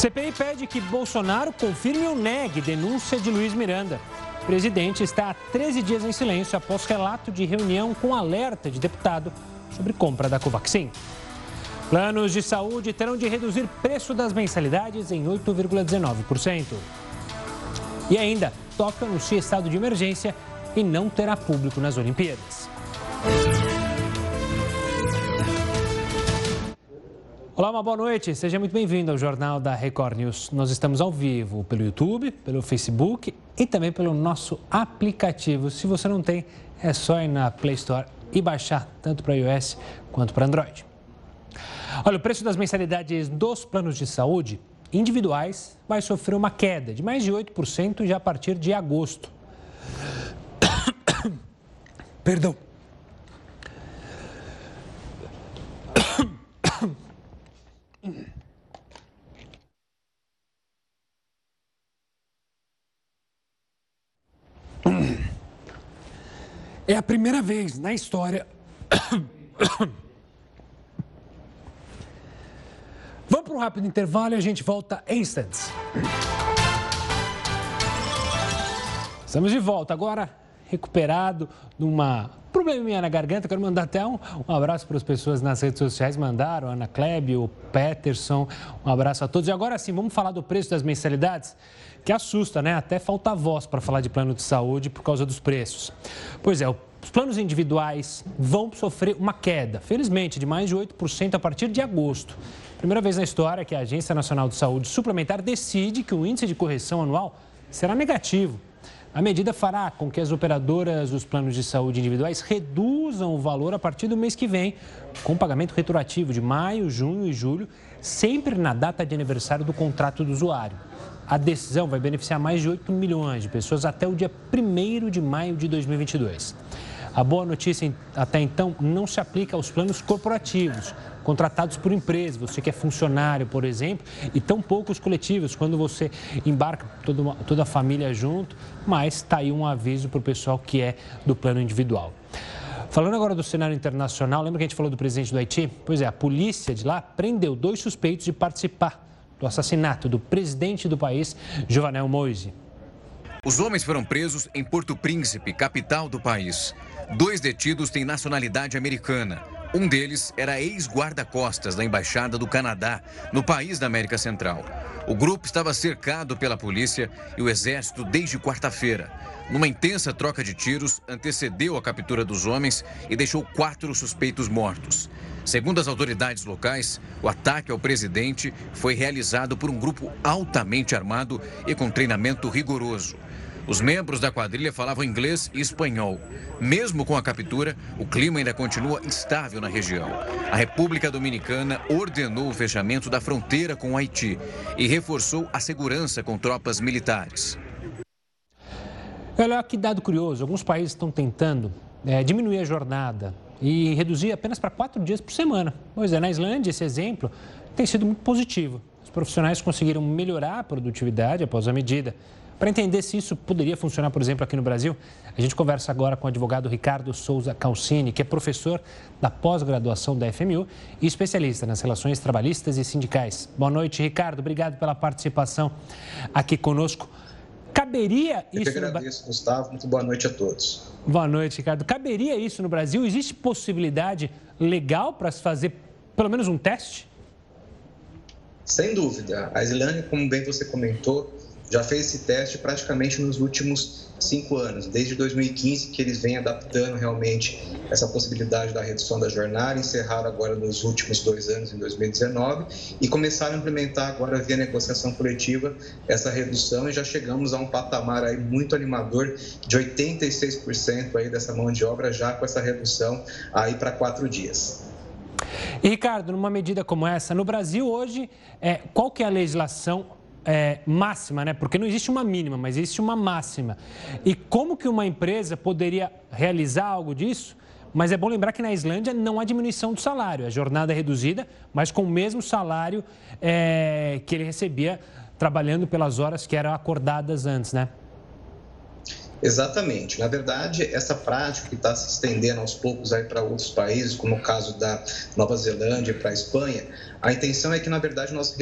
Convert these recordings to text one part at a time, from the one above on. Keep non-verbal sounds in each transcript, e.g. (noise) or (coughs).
CPI pede que Bolsonaro confirme ou negue denúncia de Luiz Miranda. O presidente está há 13 dias em silêncio após relato de reunião com alerta de deputado sobre compra da Covaxin. Planos de saúde terão de reduzir preço das mensalidades em 8,19%. E ainda, Tóquio anuncia estado de emergência e não terá público nas Olimpíadas. Olá, uma boa noite. Seja muito bem-vindo ao Jornal da Record News. Nós estamos ao vivo pelo YouTube, pelo Facebook e também pelo nosso aplicativo. Se você não tem, é só ir na Play Store e baixar tanto para iOS quanto para Android. Olha, o preço das mensalidades dos planos de saúde individuais vai sofrer uma queda de mais de 8% já a partir de agosto. (coughs) Perdão. É a primeira vez na história. (coughs) Vamos para um rápido intervalo e a gente volta em instantes. Estamos de volta agora, recuperado numa probleminha na garganta. Quero mandar até um, um abraço para as pessoas nas redes sociais. Mandaram, Ana Klebe, o Peterson. Um abraço a todos. E agora sim, vamos falar do preço das mensalidades, que assusta, né? Até falta voz para falar de plano de saúde por causa dos preços. Pois é, os planos individuais vão sofrer uma queda, felizmente, de mais de 8% a partir de agosto. Primeira vez na história que a Agência Nacional de Saúde Suplementar decide que o índice de correção anual será negativo. A medida fará com que as operadoras dos planos de saúde individuais reduzam o valor a partir do mês que vem, com pagamento retroativo de maio, junho e julho, sempre na data de aniversário do contrato do usuário. A decisão vai beneficiar mais de 8 milhões de pessoas até o dia 1 de maio de 2022. A boa notícia até então não se aplica aos planos corporativos, contratados por empresas, você que é funcionário, por exemplo, e tão poucos coletivos, quando você embarca toda, uma, toda a família junto, mas está aí um aviso para o pessoal que é do plano individual. Falando agora do cenário internacional, lembra que a gente falou do presidente do Haiti? Pois é, a polícia de lá prendeu dois suspeitos de participar do assassinato do presidente do país, Jovenel Moise. Os homens foram presos em Porto Príncipe, capital do país. Dois detidos têm nacionalidade americana. Um deles era ex-guarda-costas da Embaixada do Canadá, no país da América Central. O grupo estava cercado pela polícia e o exército desde quarta-feira. Numa intensa troca de tiros, antecedeu a captura dos homens e deixou quatro suspeitos mortos. Segundo as autoridades locais, o ataque ao presidente foi realizado por um grupo altamente armado e com treinamento rigoroso. Os membros da quadrilha falavam inglês e espanhol. Mesmo com a captura, o clima ainda continua instável na região. A República Dominicana ordenou o fechamento da fronteira com o Haiti e reforçou a segurança com tropas militares. Olha que dado curioso: alguns países estão tentando é, diminuir a jornada e reduzir apenas para quatro dias por semana. Pois é, na Islândia, esse exemplo tem sido muito positivo. Os profissionais conseguiram melhorar a produtividade após a medida. Para entender se isso poderia funcionar, por exemplo, aqui no Brasil, a gente conversa agora com o advogado Ricardo Souza Calcini, que é professor da pós-graduação da FMU e especialista nas relações trabalhistas e sindicais. Boa noite, Ricardo. Obrigado pela participação aqui conosco. Caberia isso. Eu que agradeço, no... Gustavo. Muito boa noite a todos. Boa noite, Ricardo. Caberia isso no Brasil? Existe possibilidade legal para se fazer pelo menos um teste? Sem dúvida. A Islândia, como bem você comentou, já fez esse teste praticamente nos últimos cinco anos, desde 2015 que eles vêm adaptando realmente essa possibilidade da redução da jornada, encerraram agora nos últimos dois anos, em 2019, e começaram a implementar agora via negociação coletiva essa redução e já chegamos a um patamar aí muito animador de 86% aí dessa mão de obra já com essa redução aí para quatro dias. E Ricardo, numa medida como essa, no Brasil hoje, é, qual que é a legislação é, máxima, né? Porque não existe uma mínima, mas existe uma máxima. E como que uma empresa poderia realizar algo disso? Mas é bom lembrar que na Islândia não há diminuição do salário, a jornada é reduzida, mas com o mesmo salário é, que ele recebia trabalhando pelas horas que eram acordadas antes, né? Exatamente. Na verdade, essa prática que está se estendendo aos poucos aí para outros países, como o caso da Nova Zelândia e para a Espanha, A intenção é que, na verdade, nós,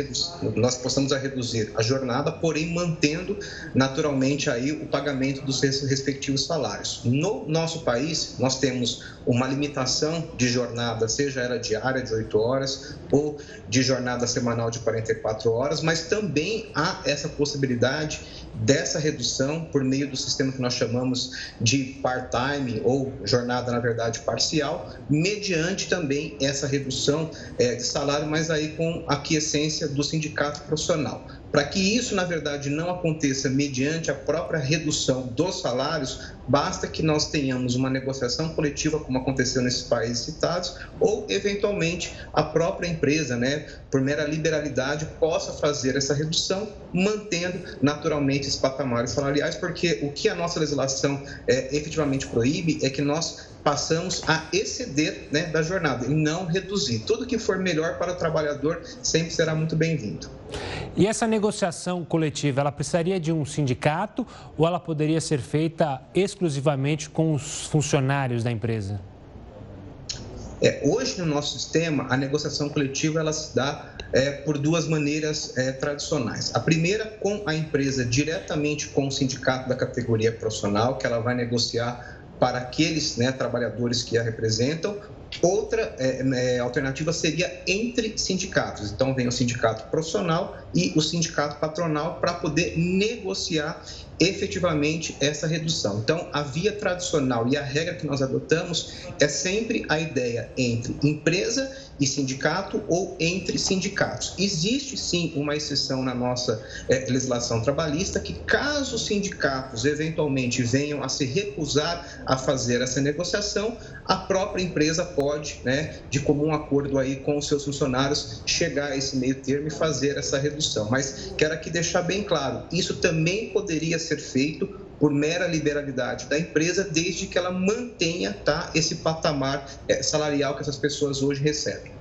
nós possamos reduzir a jornada, porém mantendo naturalmente aí o pagamento dos respectivos salários. No nosso país, nós temos uma limitação de jornada, seja ela diária de 8 horas ou de jornada semanal de 44 horas, mas também há essa possibilidade dessa redução por meio do sistema que nós chamamos de part-time ou jornada, na verdade, parcial, mediante também essa redução é, de salário, mas aí com aquiescência do sindicato profissional. Para que isso, na verdade, não aconteça mediante a própria redução dos salários, basta que nós tenhamos uma negociação coletiva, como aconteceu nesses países citados, ou, eventualmente, a própria empresa, né, por mera liberalidade, possa fazer essa redução, mantendo naturalmente esses patamares salariais, porque o que a nossa legislação é, efetivamente proíbe é que nós passamos a exceder né, da jornada e não reduzir. Tudo que for melhor para o trabalhador sempre será muito bem-vindo. E essa negociação coletiva, ela precisaria de um sindicato ou ela poderia ser feita exclusivamente com os funcionários da empresa? É, hoje no nosso sistema, a negociação coletiva ela se dá é, por duas maneiras é, tradicionais. A primeira, com a empresa diretamente com o sindicato da categoria profissional, que ela vai negociar para aqueles né, trabalhadores que a representam. Outra é, é, alternativa seria entre sindicatos. Então, vem o sindicato profissional e o sindicato patronal para poder negociar efetivamente essa redução. Então, a via tradicional e a regra que nós adotamos é sempre a ideia entre empresa e sindicato ou entre sindicatos. Existe sim uma exceção na nossa é, legislação trabalhista que, caso os sindicatos eventualmente venham a se recusar a fazer essa negociação, a própria empresa pode, né, de comum acordo aí com os seus funcionários, chegar a esse meio termo e fazer essa redução. Mas quero aqui deixar bem claro, isso também poderia ser feito por mera liberalidade da empresa, desde que ela mantenha tá, esse patamar é, salarial que essas pessoas hoje recebem.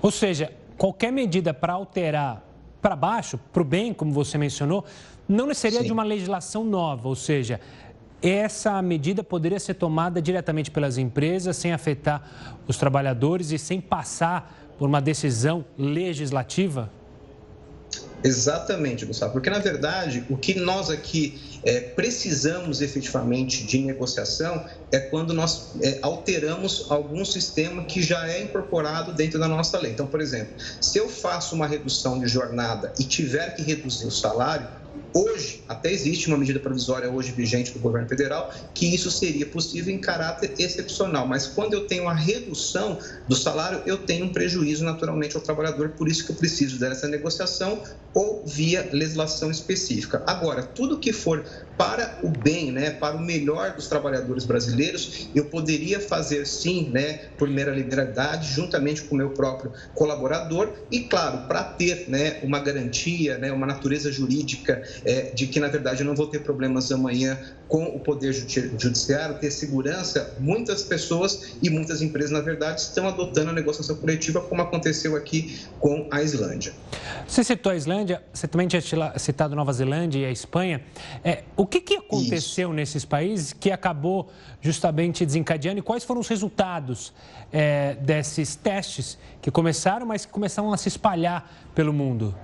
Ou seja, qualquer medida para alterar para baixo, para o bem, como você mencionou, não seria Sim. de uma legislação nova, ou seja, essa medida poderia ser tomada diretamente pelas empresas, sem afetar os trabalhadores e sem passar por uma decisão legislativa? Exatamente, Gustavo, porque na verdade o que nós aqui é, precisamos efetivamente de negociação é quando nós é, alteramos algum sistema que já é incorporado dentro da nossa lei. Então, por exemplo, se eu faço uma redução de jornada e tiver que reduzir o salário, Hoje, até existe uma medida provisória hoje vigente do governo federal que isso seria possível em caráter excepcional, mas quando eu tenho a redução do salário, eu tenho um prejuízo naturalmente ao trabalhador, por isso que eu preciso dessa negociação ou via legislação específica. Agora, tudo que for para o bem, né, para o melhor dos trabalhadores brasileiros, eu poderia fazer sim, né, por mera liberalidade, juntamente com o meu próprio colaborador e, claro, para ter, né, uma garantia, né, uma natureza jurídica é, de que, na verdade, eu não vou ter problemas amanhã com o Poder Judiciário, ter segurança, muitas pessoas e muitas empresas, na verdade, estão adotando a negociação coletiva, como aconteceu aqui com a Islândia. Você citou a Islândia, você também tinha citado Nova Zelândia e a Espanha. É, o que, que aconteceu Isso. nesses países que acabou justamente desencadeando e quais foram os resultados é, desses testes que começaram, mas que começaram a se espalhar pelo mundo?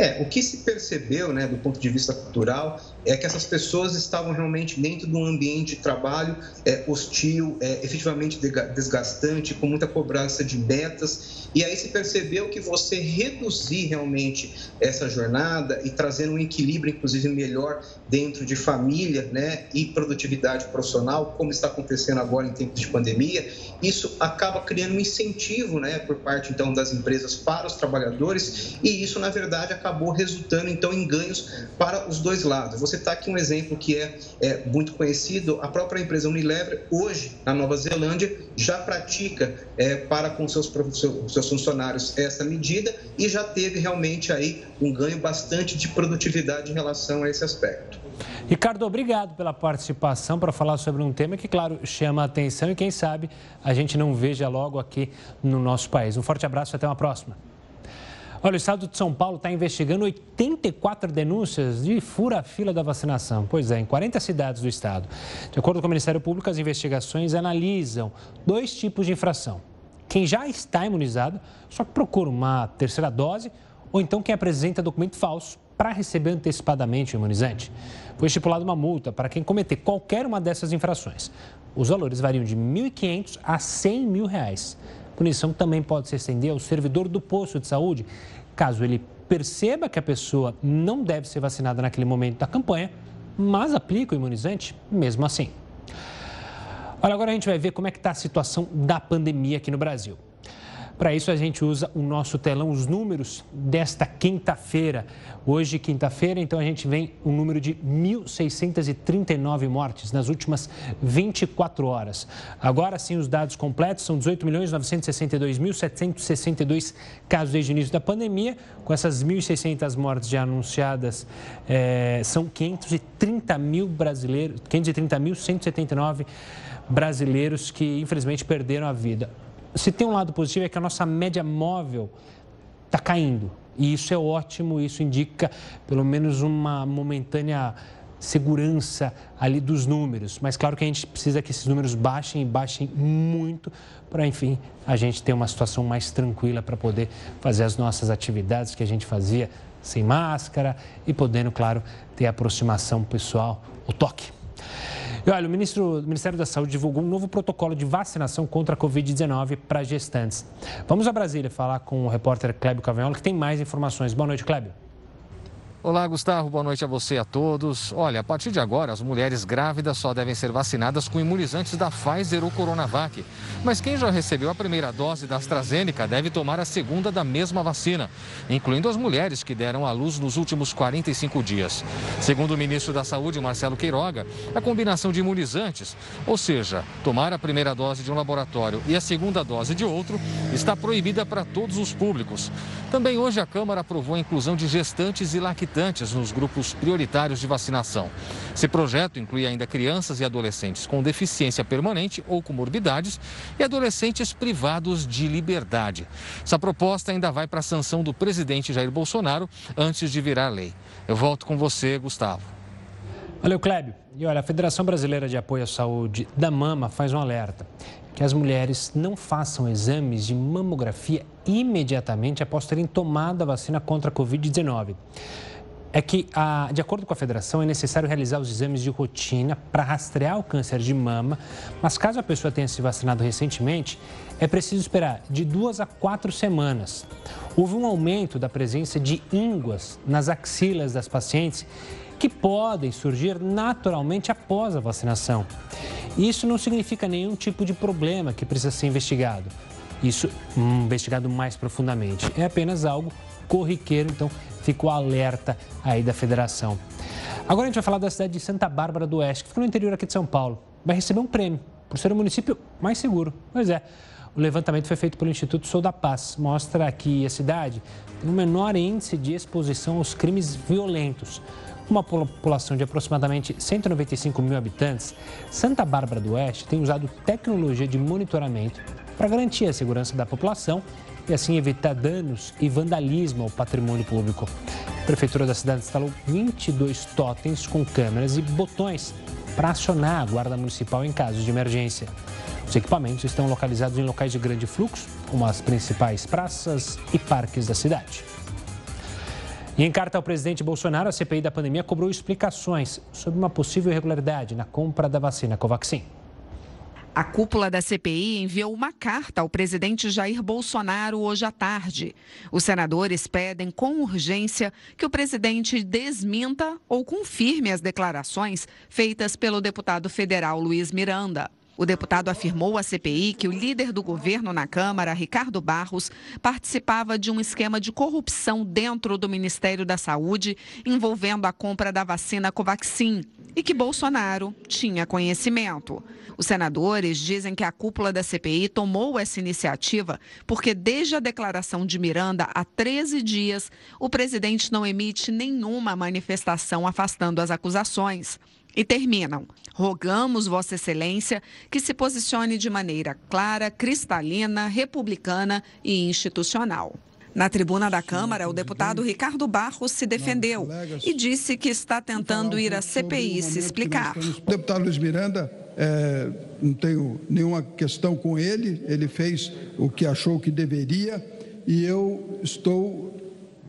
É, o que se percebeu, né, do ponto de vista cultural, é que essas pessoas estavam realmente dentro de um ambiente de trabalho é, hostil, é, efetivamente desgastante, com muita cobrança de metas. E aí se percebeu que você reduzir realmente essa jornada e trazendo um equilíbrio, inclusive, melhor dentro de família né, e produtividade profissional, como está acontecendo agora em tempos de pandemia, isso acaba criando um incentivo né, por parte então das empresas para os trabalhadores e isso, na verdade, acabou resultando então em ganhos para os dois lados você está aqui um exemplo que é, é, muito conhecido. A própria empresa Unilever, hoje, na Nova Zelândia, já pratica é, para com seus, seus funcionários essa medida e já teve realmente aí um ganho bastante de produtividade em relação a esse aspecto. Ricardo, obrigado pela participação para falar sobre um tema que, claro, chama a atenção e quem sabe a gente não veja logo aqui no nosso país. Um forte abraço e até uma próxima. Olha, o estado de São Paulo está investigando 84 denúncias de fura-fila da vacinação. Pois é, em 40 cidades do estado. De acordo com o Ministério Público, as investigações analisam dois tipos de infração: quem já está imunizado, só que procura uma terceira dose, ou então quem apresenta documento falso para receber antecipadamente o imunizante. Foi estipulada uma multa para quem cometer qualquer uma dessas infrações. Os valores variam de R$ 1.500 a 100 mil reais. Punição também pode se estender ao servidor do posto de saúde, caso ele perceba que a pessoa não deve ser vacinada naquele momento da campanha, mas aplica o imunizante mesmo assim. Olha, agora a gente vai ver como é que está a situação da pandemia aqui no Brasil. Para isso, a gente usa o nosso telão, os números desta quinta-feira. Hoje, quinta-feira, então a gente vem um número de 1.639 mortes nas últimas 24 horas. Agora sim, os dados completos são 18.962.762 casos desde o início da pandemia. Com essas 1.600 mortes já anunciadas, é, são 530 mil brasileiros, 530.179 brasileiros que infelizmente perderam a vida se tem um lado positivo é que a nossa média móvel está caindo. E isso é ótimo, isso indica pelo menos uma momentânea segurança ali dos números. Mas claro que a gente precisa que esses números baixem e baixem muito para, enfim, a gente ter uma situação mais tranquila para poder fazer as nossas atividades que a gente fazia sem máscara e podendo, claro, ter aproximação pessoal, o toque. E olha, o ministro, Ministério da Saúde divulgou um novo protocolo de vacinação contra a Covid-19 para gestantes. Vamos a Brasília falar com o repórter Clébio Cavanhola, que tem mais informações. Boa noite, Clébio. Olá, Gustavo. Boa noite a você e a todos. Olha, a partir de agora, as mulheres grávidas só devem ser vacinadas com imunizantes da Pfizer ou Coronavac. Mas quem já recebeu a primeira dose da AstraZeneca deve tomar a segunda da mesma vacina, incluindo as mulheres que deram à luz nos últimos 45 dias. Segundo o ministro da Saúde, Marcelo Queiroga, a combinação de imunizantes, ou seja, tomar a primeira dose de um laboratório e a segunda dose de outro, está proibida para todos os públicos. Também hoje a Câmara aprovou a inclusão de gestantes e lactantes lactantes nos grupos prioritários de vacinação. Esse projeto inclui ainda crianças e adolescentes com deficiência permanente ou comorbidades e adolescentes privados de liberdade. Essa proposta ainda vai para a sanção do presidente Jair Bolsonaro antes de virar lei. Eu volto com você, Gustavo. Valeu, Clébio. E olha, a Federação Brasileira de Apoio à Saúde da Mama faz um alerta que as mulheres não façam exames de mamografia imediatamente após terem tomado a vacina contra a Covid-19 é que, de acordo com a federação, é necessário realizar os exames de rotina para rastrear o câncer de mama, mas caso a pessoa tenha se vacinado recentemente, é preciso esperar de duas a quatro semanas. Houve um aumento da presença de ínguas nas axilas das pacientes que podem surgir naturalmente após a vacinação. Isso não significa nenhum tipo de problema que precisa ser investigado. Isso hum, investigado mais profundamente. É apenas algo corriqueiro, então fica o alerta aí da federação. Agora a gente vai falar da cidade de Santa Bárbara do Oeste, que fica no interior aqui de São Paulo. Vai receber um prêmio por ser o município mais seguro. Pois é, o levantamento foi feito pelo Instituto Sou da Paz. Mostra que a cidade tem o menor índice de exposição aos crimes violentos. Com uma população de aproximadamente 195 mil habitantes, Santa Bárbara do Oeste tem usado tecnologia de monitoramento para garantir a segurança da população e assim evitar danos e vandalismo ao patrimônio público. A Prefeitura da cidade instalou 22 totens com câmeras e botões para acionar a Guarda Municipal em casos de emergência. Os equipamentos estão localizados em locais de grande fluxo, como as principais praças e parques da cidade. E em carta ao presidente Bolsonaro, a CPI da pandemia cobrou explicações sobre uma possível irregularidade na compra da vacina Covaxin. A cúpula da CPI enviou uma carta ao presidente Jair Bolsonaro hoje à tarde. Os senadores pedem com urgência que o presidente desminta ou confirme as declarações feitas pelo deputado federal Luiz Miranda. O deputado afirmou à CPI que o líder do governo na Câmara, Ricardo Barros, participava de um esquema de corrupção dentro do Ministério da Saúde envolvendo a compra da vacina Covaxin e que Bolsonaro tinha conhecimento. Os senadores dizem que a cúpula da CPI tomou essa iniciativa porque, desde a declaração de Miranda há 13 dias, o presidente não emite nenhuma manifestação afastando as acusações. E terminam. Rogamos Vossa Excelência que se posicione de maneira clara, cristalina, republicana e institucional. Na tribuna da Câmara, o deputado Ricardo Barros se defendeu e disse que está tentando ir à CPI se explicar. O deputado Luiz Miranda é, não tenho nenhuma questão com ele, ele fez o que achou que deveria e eu estou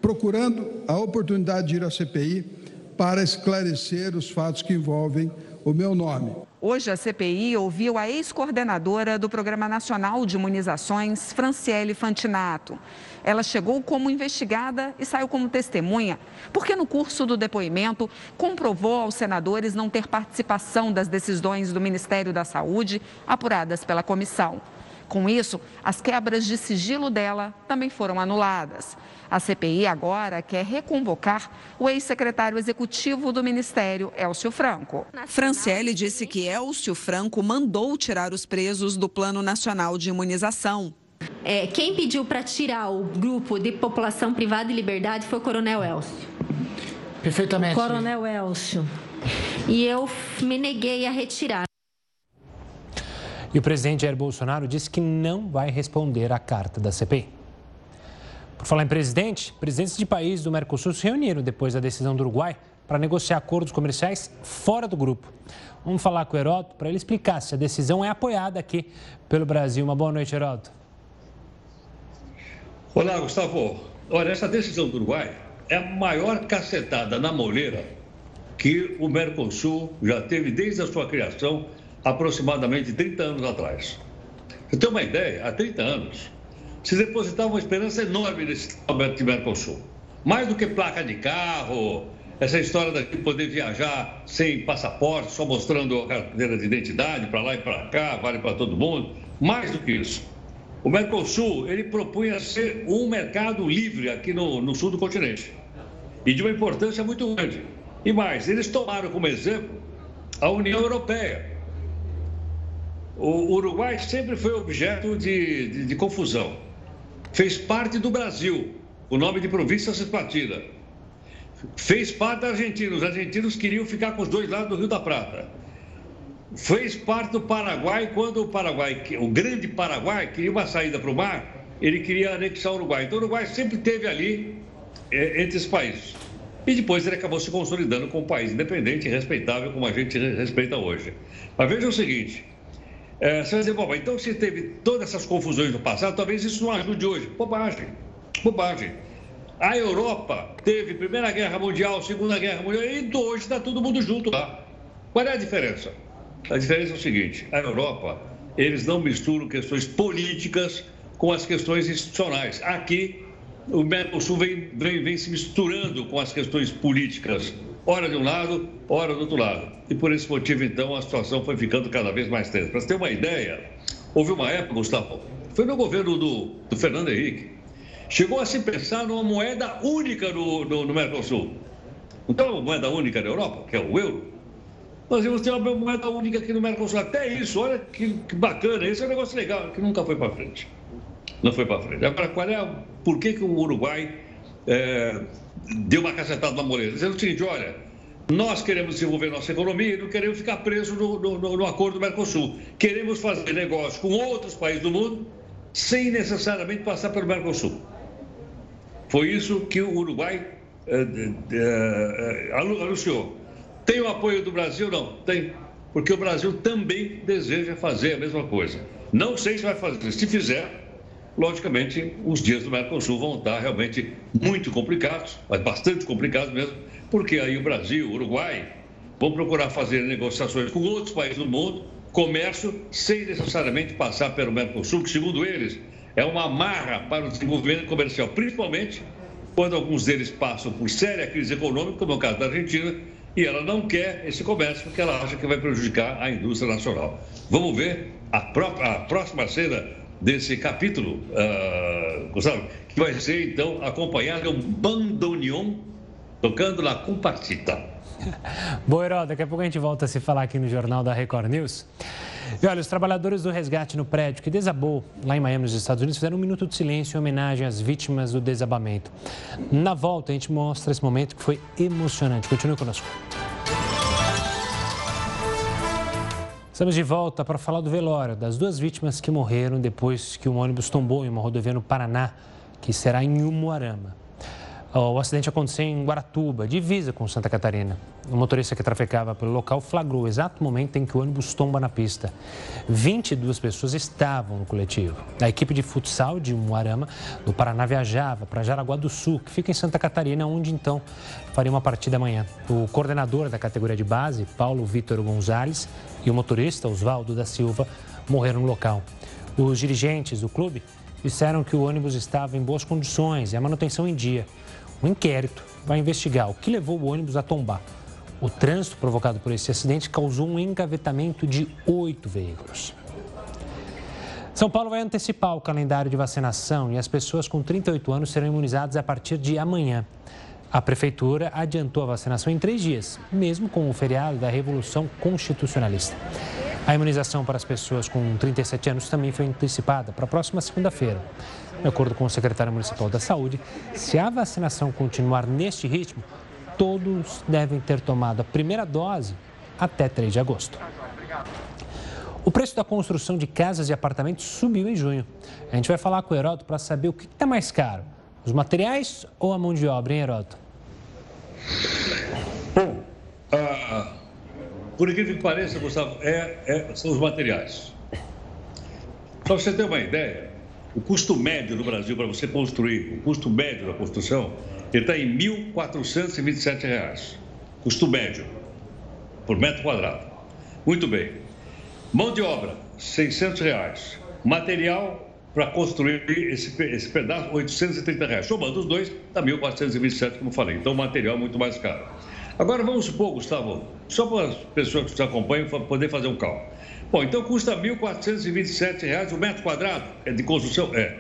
procurando a oportunidade de ir à CPI para esclarecer os fatos que envolvem o meu nome. Hoje, a CPI ouviu a ex-coordenadora do Programa Nacional de Imunizações, Franciele Fantinato. Ela chegou como investigada e saiu como testemunha, porque no curso do depoimento comprovou aos senadores não ter participação das decisões do Ministério da Saúde apuradas pela comissão. Com isso, as quebras de sigilo dela também foram anuladas. A CPI agora quer reconvocar o ex-secretário executivo do Ministério, Elcio Franco. Franciele disse que Elcio Franco mandou tirar os presos do Plano Nacional de Imunização. É, quem pediu para tirar o grupo de população privada e liberdade foi o Coronel Elcio. Perfeitamente. Coronel Elcio. E eu me neguei a retirar. E o presidente Jair Bolsonaro disse que não vai responder à carta da CPI. Por falar em presidente, presidentes de países do Mercosul se reuniram depois da decisão do Uruguai para negociar acordos comerciais fora do grupo. Vamos falar com o Heródoto para ele explicar se a decisão é apoiada aqui pelo Brasil. Uma boa noite, Heródoto. Olá, Gustavo. Olha, essa decisão do Uruguai é a maior cacetada na moleira que o Mercosul já teve desde a sua criação, aproximadamente 30 anos atrás. Você tem uma ideia? Há 30 anos, se depositava uma esperança enorme nesse Alberto de Mercosul. Mais do que placa de carro, essa história de poder viajar sem passaporte, só mostrando a carteira de identidade para lá e para cá, vale para todo mundo. Mais do que isso. O Mercosul, ele propunha ser um mercado livre aqui no, no sul do continente. E de uma importância muito grande. E mais, eles tomaram como exemplo a União Europeia. O Uruguai sempre foi objeto de, de, de confusão fez parte do Brasil, o nome de província Cisplatina. Fez parte da Argentina, os argentinos queriam ficar com os dois lados do Rio da Prata. Fez parte do Paraguai, quando o Paraguai, o grande Paraguai, queria uma saída para o mar, ele queria anexar o Uruguai. Então o Uruguai sempre teve ali é, entre os países. E depois ele acabou se consolidando como um país independente e respeitável, como a gente respeita hoje. Mas veja o seguinte: é, você vai dizer, bom, então se teve todas essas confusões no passado, talvez isso não ajude hoje. Bobagem, bobagem. A Europa teve Primeira Guerra Mundial, Segunda Guerra Mundial, e hoje está todo mundo junto lá. Qual é a diferença? A diferença é o seguinte: a Europa, eles não misturam questões políticas com as questões institucionais. Aqui, o Mercosul vem, vem, vem se misturando com as questões políticas ora de um lado, ora do outro lado. E por esse motivo, então, a situação foi ficando cada vez mais tensa. Para você ter uma ideia, houve uma época, Gustavo, foi no governo do, do Fernando Henrique, chegou a se pensar numa moeda única no, no, no Mercosul. Então, uma moeda única na Europa, que é o euro. Nós íamos ter uma moeda única aqui no Mercosul. Até isso, olha que, que bacana, esse é um negócio legal, que nunca foi para frente. Não foi para frente. Agora, qual é, por que, que o Uruguai é, deu uma cacetada na Moreira, dizendo o seguinte: olha, nós queremos desenvolver nossa economia e não queremos ficar presos no, no, no acordo do Mercosul. Queremos fazer negócio com outros países do mundo sem necessariamente passar pelo Mercosul. Foi isso que o Uruguai eh, eh, anunciou. Tem o apoio do Brasil? Não, tem. Porque o Brasil também deseja fazer a mesma coisa. Não sei se vai fazer. Se fizer, logicamente, os dias do Mercosul vão estar realmente muito complicados, mas bastante complicados mesmo, porque aí o Brasil, o Uruguai, vão procurar fazer negociações com outros países do mundo, comércio, sem necessariamente passar pelo Mercosul, que, segundo eles, é uma amarra para o desenvolvimento comercial, principalmente quando alguns deles passam por séria crise econômica, como é o caso da Argentina, e ela não quer esse comércio porque ela acha que vai prejudicar a indústria nacional. Vamos ver a, a próxima cena desse capítulo, uh, Gustavo, que vai ser então acompanhado de um bandoneon tocando La Compartita. (laughs) Boa, Herói, daqui a pouco a gente volta a se falar aqui no Jornal da Record News. E olha, os trabalhadores do resgate no prédio que desabou lá em Miami, nos Estados Unidos, fizeram um minuto de silêncio em homenagem às vítimas do desabamento. Na volta, a gente mostra esse momento que foi emocionante. Continue conosco. Estamos de volta para falar do velório das duas vítimas que morreram depois que um ônibus tombou em uma rodovia no Paraná, que será em Umuarama. O acidente aconteceu em Guaratuba, divisa com Santa Catarina. O motorista que trafegava pelo local flagrou o exato momento em que o ônibus tomba na pista. 22 pessoas estavam no coletivo. A equipe de futsal de Umuarama, do Paraná, viajava para Jaraguá do Sul, que fica em Santa Catarina, onde então faria uma partida amanhã. O coordenador da categoria de base, Paulo Vitor Gonzalez, e o motorista, Oswaldo da Silva, morreram no local. Os dirigentes do clube disseram que o ônibus estava em boas condições e a manutenção em dia. Um inquérito vai investigar o que levou o ônibus a tombar. O trânsito provocado por esse acidente causou um engavetamento de oito veículos. São Paulo vai antecipar o calendário de vacinação e as pessoas com 38 anos serão imunizadas a partir de amanhã. A Prefeitura adiantou a vacinação em três dias, mesmo com o feriado da Revolução Constitucionalista. A imunização para as pessoas com 37 anos também foi antecipada para a próxima segunda-feira. De acordo com o secretário municipal da Saúde, se a vacinação continuar neste ritmo, todos devem ter tomado a primeira dose até 3 de agosto. O preço da construção de casas e apartamentos subiu em junho. A gente vai falar com o Heródoto para saber o que está mais caro, os materiais ou a mão de obra, hein, Heródoto? Bom, uh, por incrível que pareça, Gustavo, é, é, são os materiais. Para você ter uma ideia, o custo médio no Brasil para você construir, o custo médio da construção, ele está em R$ 1.427. Custo médio, por metro quadrado. Muito bem. Mão de obra, 600 reais. Material para construir esse, esse pedaço, 830 reais. Somando os dois, está 1.427, como falei. Então, o material é muito mais caro. Agora, vamos supor, Gustavo, só para as pessoas que nos acompanham poder fazer um cálculo. Bom, então custa R$ 1.427 o metro quadrado é de construção? É.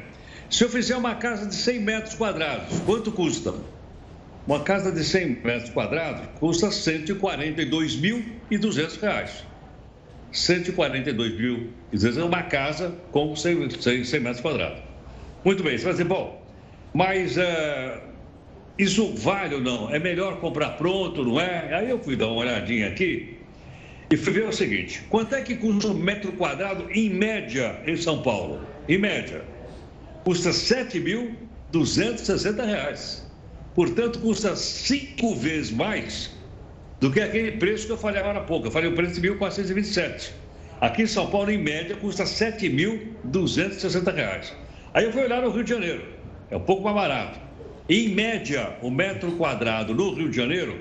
Se eu fizer uma casa de 100 metros quadrados, quanto custa? Uma casa de 100 metros quadrados custa R$ 142.200. R$ 142.200 é uma casa com 100, 100, 100, metros quadrados. Muito bem, você vai dizer, bom, mas uh, isso vale ou não? É melhor comprar pronto, não é? Aí eu fui dar uma olhadinha aqui e fui ver o seguinte: quanto é que custa um metro quadrado em média em São Paulo? Em média, custa R$ 7.260. Portanto, custa cinco vezes mais do que aquele preço que eu falei agora há pouco. Eu falei o preço de 1.427. Aqui em São Paulo, em média, custa R$ 7.260. Aí eu fui olhar no Rio de Janeiro. É um pouco mais barato. Em média, o metro quadrado no Rio de Janeiro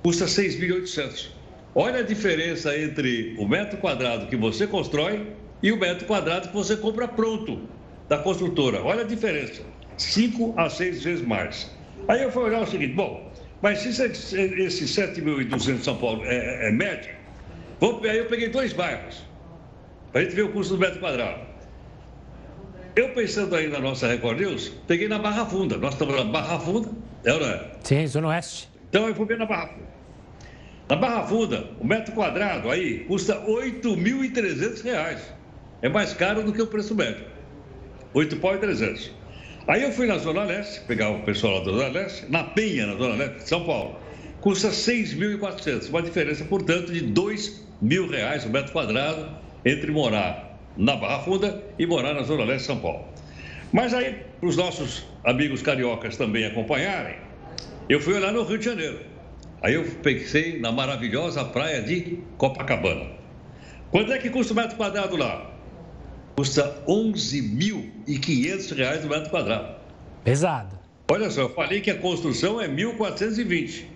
custa 6.800. Olha a diferença entre o metro quadrado que você constrói e o metro quadrado que você compra pronto da construtora. Olha a diferença. 5 a 6 vezes mais. Aí eu fui olhar o seguinte, bom, mas se esse 7.200 São Paulo é, é, é média, vamos, aí eu peguei dois bairros, para a gente ver o custo do metro quadrado. Eu pensando aí na nossa Record News, peguei na Barra Funda. Nós estamos na Barra Funda, é ou não é? Sim, Zona Oeste. Então eu fui ver na Barra Funda. Na Barra Funda, o metro quadrado aí custa R$ 8.300. É mais caro do que o preço médio. R$ 8.300. Aí eu fui na Zona Leste, pegar o pessoal da Zona Leste, na Penha, na Zona Leste São Paulo. Custa R$ 6.400. Uma diferença, portanto, de R$ 2.000 o metro quadrado entre morar na Barra Funda e morar na Zona Leste de São Paulo. Mas aí, para os nossos amigos cariocas também acompanharem, eu fui olhar no Rio de Janeiro. Aí eu pensei na maravilhosa praia de Copacabana. Quanto é que custa o metro quadrado lá? Custa R$ 11.500 o metro quadrado. Pesado. Olha só, eu falei que a construção é 1.420.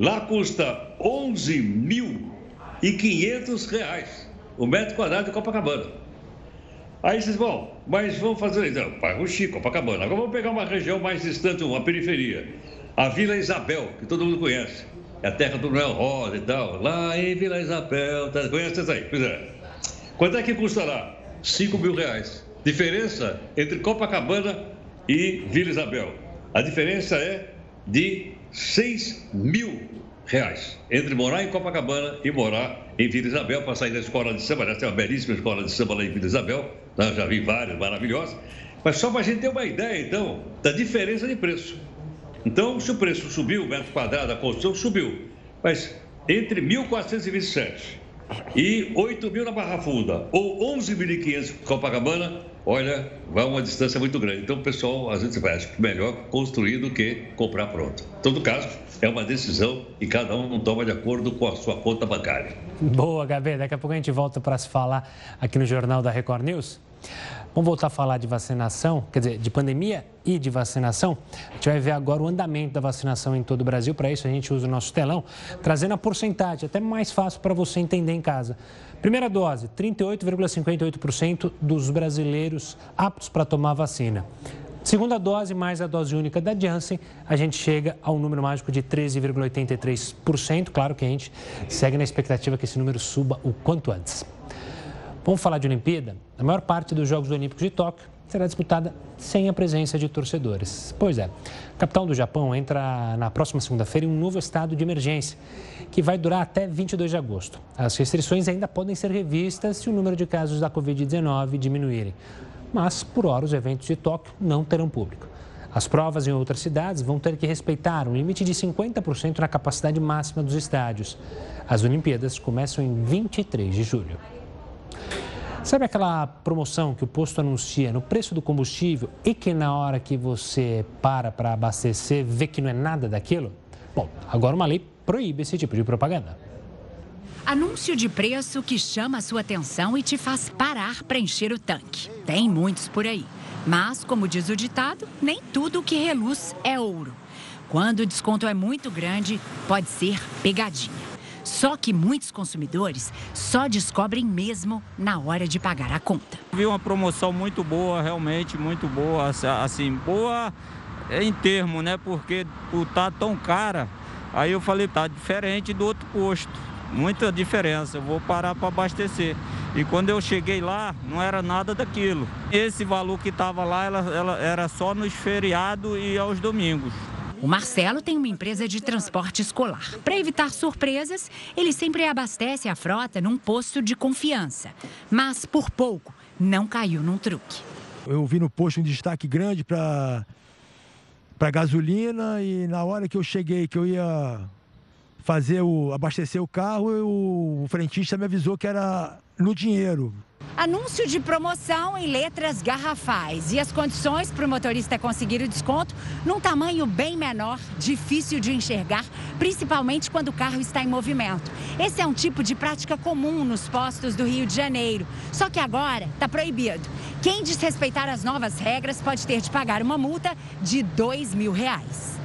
Lá custa R$ 11.500 o metro quadrado de Copacabana. Aí vocês vão, mas vamos fazer então, bairro Chico, Copacabana. Agora vamos pegar uma região mais distante, uma periferia. A Vila Isabel, que todo mundo conhece. É a terra do Noel Rosa e tal. Lá em Vila Isabel. Tá... Conhece isso aí? Pois é. Quanto é que custa lá? 5 mil reais. Diferença entre Copacabana e Vila Isabel. A diferença é de 6 mil reais. Entre morar em Copacabana e morar em Vila Isabel, para sair da escola de samba. Essa é uma belíssima escola de samba lá em Vila Isabel. Eu já vi várias maravilhosas. Mas só para a gente ter uma ideia, então, da diferença de preço. Então, se o preço subiu, o metro quadrado da construção subiu. Mas entre 1.427 e 8 mil na Barra Funda ou 11.500 em Copacabana, olha, vai uma distância muito grande. Então, pessoal, às vezes, vai, acho que melhor construir do que comprar pronto. Em todo caso, é uma decisão e cada um toma de acordo com a sua conta bancária. Boa, Gabi. Daqui a pouco a gente volta para se falar aqui no Jornal da Record News. Vamos voltar a falar de vacinação, quer dizer, de pandemia e de vacinação. A gente vai ver agora o andamento da vacinação em todo o Brasil. Para isso, a gente usa o nosso telão, trazendo a porcentagem, até mais fácil para você entender em casa. Primeira dose, 38,58% dos brasileiros aptos para tomar vacina. Segunda dose, mais a dose única da Janssen, a gente chega ao número mágico de 13,83%. Claro que a gente segue na expectativa que esse número suba o quanto antes. Vamos falar de Olimpíada? A maior parte dos Jogos Olímpicos de Tóquio será disputada sem a presença de torcedores. Pois é, a capital do Japão entra na próxima segunda-feira em um novo estado de emergência, que vai durar até 22 de agosto. As restrições ainda podem ser revistas se o número de casos da Covid-19 diminuírem. Mas, por hora, os eventos de Tóquio não terão público. As provas em outras cidades vão ter que respeitar um limite de 50% na capacidade máxima dos estádios. As Olimpíadas começam em 23 de julho. Sabe aquela promoção que o posto anuncia no preço do combustível e que na hora que você para para abastecer vê que não é nada daquilo? Bom, agora uma lei proíbe esse tipo de propaganda. Anúncio de preço que chama a sua atenção e te faz parar para encher o tanque. Tem muitos por aí. Mas, como diz o ditado, nem tudo que reluz é ouro. Quando o desconto é muito grande, pode ser pegadinha. Só que muitos consumidores só descobrem mesmo na hora de pagar a conta. Vi uma promoção muito boa, realmente muito boa, assim, boa em termo, né? Porque por tá tão cara, aí eu falei, tá diferente do outro posto. Muita diferença, eu vou parar para abastecer. E quando eu cheguei lá, não era nada daquilo. Esse valor que estava lá, ela, ela era só nos feriados e aos domingos. O Marcelo tem uma empresa de transporte escolar. Para evitar surpresas, ele sempre abastece a frota num posto de confiança. Mas, por pouco, não caiu num truque. Eu vi no posto um destaque grande para gasolina e na hora que eu cheguei, que eu ia fazer o abastecer o carro, eu, o frentista me avisou que era no dinheiro. Anúncio de promoção em letras garrafais e as condições para o motorista conseguir o desconto num tamanho bem menor, difícil de enxergar, principalmente quando o carro está em movimento. Esse é um tipo de prática comum nos postos do Rio de Janeiro, só que agora está proibido. Quem desrespeitar as novas regras pode ter de pagar uma multa de dois mil reais.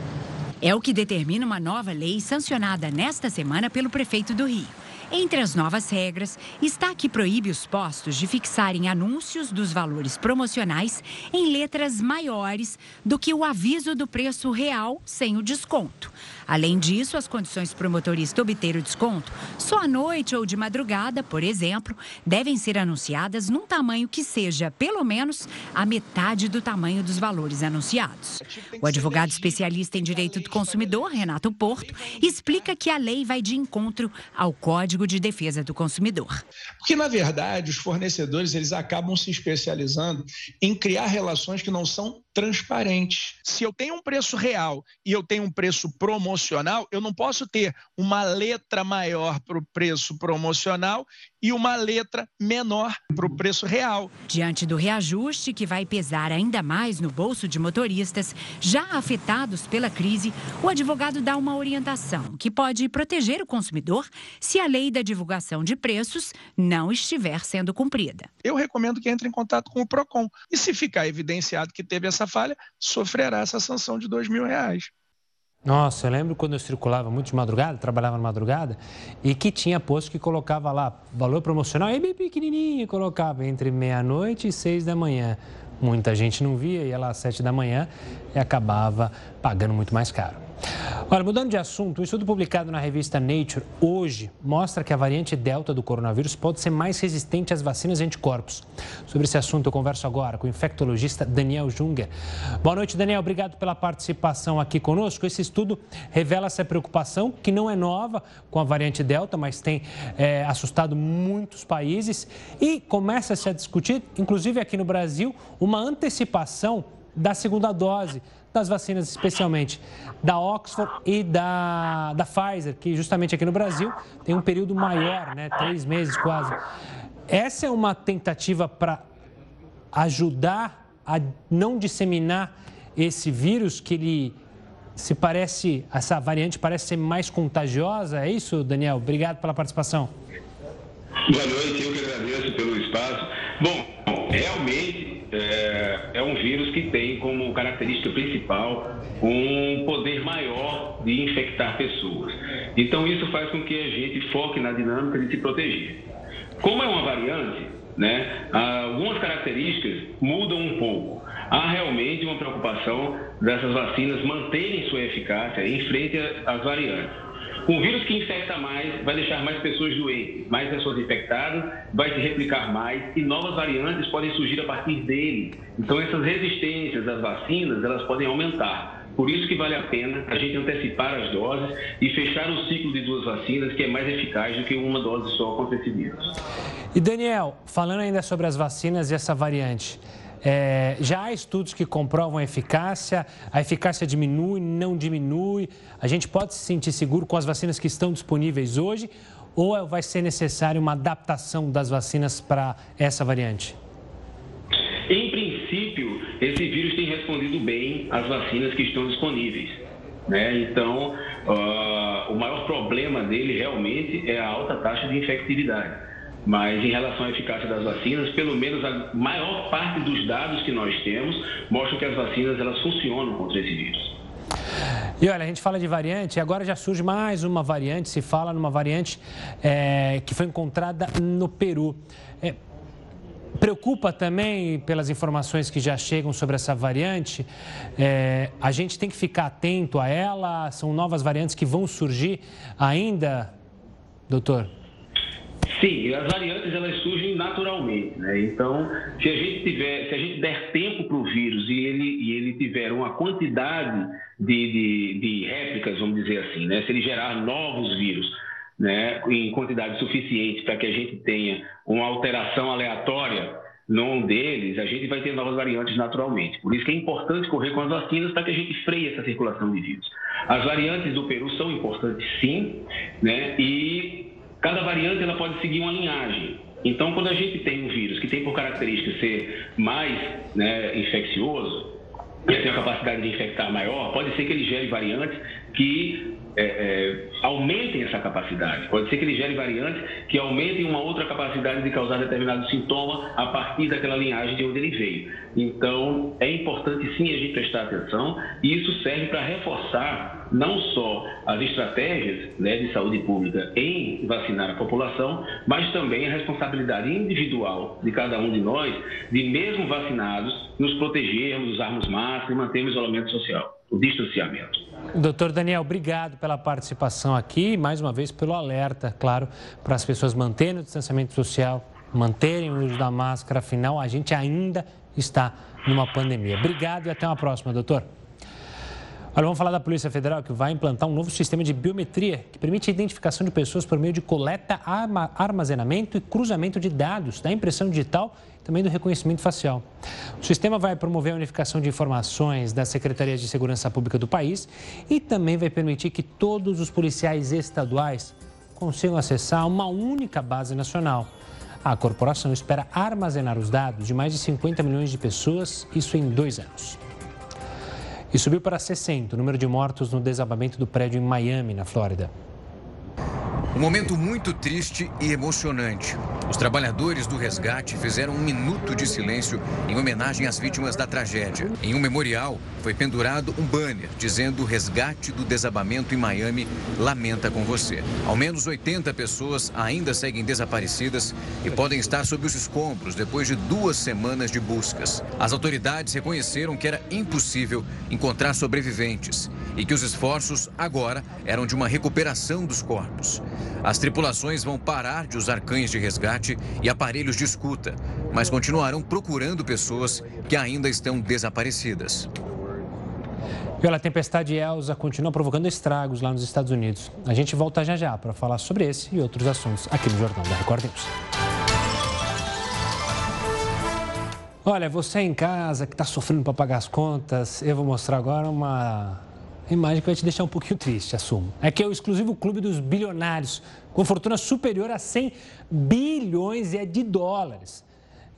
É o que determina uma nova lei sancionada nesta semana pelo prefeito do Rio. Entre as novas regras está que proíbe os postos de fixarem anúncios dos valores promocionais em letras maiores do que o aviso do preço real sem o desconto. Além disso, as condições para o motorista obter o desconto, só à noite ou de madrugada, por exemplo, devem ser anunciadas num tamanho que seja, pelo menos, a metade do tamanho dos valores anunciados. O advogado especialista em direito do consumidor, Renato Porto, explica que a lei vai de encontro ao Código de Defesa do Consumidor. Porque, na verdade, os fornecedores eles acabam se especializando em criar relações que não são transparentes. Se eu tenho um preço real e eu tenho um preço promocional, eu não posso ter uma letra maior para o preço promocional e uma letra menor para o preço real. Diante do reajuste que vai pesar ainda mais no bolso de motoristas já afetados pela crise, o advogado dá uma orientação que pode proteger o consumidor se a lei da divulgação de preços não estiver sendo cumprida. Eu recomendo que entre em contato com o PROCON e se ficar evidenciado que teve essa falha, sofrerá essa sanção de dois mil reais. Nossa, eu lembro quando eu circulava muito de madrugada, trabalhava na madrugada, e que tinha posto que colocava lá valor promocional, e bem pequenininho, colocava entre meia-noite e seis da manhã. Muita gente não via, ia lá às sete da manhã e acabava pagando muito mais caro. Olha, mudando de assunto, um estudo publicado na revista Nature hoje mostra que a variante Delta do coronavírus pode ser mais resistente às vacinas e anticorpos. Sobre esse assunto, eu converso agora com o infectologista Daniel Junger. Boa noite, Daniel. Obrigado pela participação aqui conosco. Esse estudo revela essa preocupação, que não é nova com a variante Delta, mas tem é, assustado muitos países e começa-se a discutir, inclusive aqui no Brasil, uma antecipação da segunda dose das vacinas, especialmente da Oxford e da, da Pfizer, que justamente aqui no Brasil tem um período maior, né? Três meses quase. Essa é uma tentativa para ajudar a não disseminar esse vírus que ele se parece, essa variante parece ser mais contagiosa? É isso, Daniel? Obrigado pela participação. Boa noite, eu que agradeço pelo espaço. Bom, realmente é, é, um vírus que tem como característica principal um poder maior de infectar pessoas. Então, isso faz com que a gente foque na dinâmica de se proteger. Como é uma variante, né, algumas características mudam um pouco. Há realmente uma preocupação dessas vacinas manterem sua eficácia em frente às variantes. Um vírus que infecta mais vai deixar mais pessoas doentes, mais pessoas infectadas, vai se replicar mais e novas variantes podem surgir a partir dele. Então essas resistências às vacinas, elas podem aumentar. Por isso que vale a pena a gente antecipar as doses e fechar o ciclo de duas vacinas, que é mais eficaz do que uma dose só contra esse vírus. E Daniel, falando ainda sobre as vacinas e essa variante, é, já há estudos que comprovam a eficácia, a eficácia diminui, não diminui. A gente pode se sentir seguro com as vacinas que estão disponíveis hoje ou vai ser necessário uma adaptação das vacinas para essa variante? Em princípio, esse vírus tem respondido bem às vacinas que estão disponíveis. Né? Então, uh, o maior problema dele realmente é a alta taxa de infectividade. Mas em relação à eficácia das vacinas, pelo menos a maior parte dos dados que nós temos mostram que as vacinas elas funcionam contra esse vírus. E olha, a gente fala de variante, agora já surge mais uma variante, se fala numa variante é, que foi encontrada no Peru. É, preocupa também pelas informações que já chegam sobre essa variante. É, a gente tem que ficar atento a ela. São novas variantes que vão surgir ainda, doutor? Sim, as variantes elas surgem naturalmente, né? Então, se a gente tiver, se a gente der tempo para o vírus e ele, e ele tiver uma quantidade de, de, de réplicas, vamos dizer assim, né? Se ele gerar novos vírus, né? Em quantidade suficiente para que a gente tenha uma alteração aleatória num deles, a gente vai ter novas variantes naturalmente. Por isso que é importante correr com as vacinas para que a gente freie essa circulação de vírus. As variantes do Peru são importantes, sim, né? E Cada variante ela pode seguir uma linhagem. Então, quando a gente tem um vírus que tem por característica ser mais né, infeccioso, que tem a capacidade de infectar maior, pode ser que ele gere variantes que é, é, aumentem essa capacidade. Pode ser que ele gere variantes que aumentem uma outra capacidade de causar determinado sintoma a partir daquela linhagem de onde ele veio. Então, é importante sim a gente prestar atenção e isso serve para reforçar não só as estratégias né, de saúde pública em vacinar a população, mas também a responsabilidade individual de cada um de nós de, mesmo vacinados, nos protegermos, usarmos máscara e mantermos o isolamento social, o distanciamento. Doutor Daniel, obrigado pela participação aqui e mais uma vez pelo alerta, claro, para as pessoas manterem o distanciamento social, manterem o uso da máscara, afinal a gente ainda está numa pandemia. Obrigado e até uma próxima, doutor. Olha, vamos falar da Polícia Federal que vai implantar um novo sistema de biometria que permite a identificação de pessoas por meio de coleta, armazenamento e cruzamento de dados da impressão digital e também do reconhecimento facial. O sistema vai promover a unificação de informações das secretarias de segurança pública do país e também vai permitir que todos os policiais estaduais consigam acessar uma única base nacional. A corporação espera armazenar os dados de mais de 50 milhões de pessoas, isso em dois anos e subiu para 60 o número de mortos no desabamento do prédio em Miami, na Flórida. Um momento muito triste e emocionante. Os trabalhadores do resgate fizeram um minuto de silêncio em homenagem às vítimas da tragédia. Em um memorial, foi pendurado um banner dizendo: Resgate do desabamento em Miami lamenta com você. Ao menos 80 pessoas ainda seguem desaparecidas e podem estar sob os escombros depois de duas semanas de buscas. As autoridades reconheceram que era impossível encontrar sobreviventes e que os esforços agora eram de uma recuperação dos corpos. As tripulações vão parar de usar cães de resgate e aparelhos de escuta, mas continuarão procurando pessoas que ainda estão desaparecidas. Pela tempestade Elsa continua provocando estragos lá nos Estados Unidos. A gente volta já já para falar sobre esse e outros assuntos aqui no Jornal da Record News. Olha, você em casa que está sofrendo para pagar as contas, eu vou mostrar agora uma imagem que vai te deixar um pouquinho triste, assumo. É que é o exclusivo clube dos bilionários, com fortuna superior a 100 bilhões de dólares.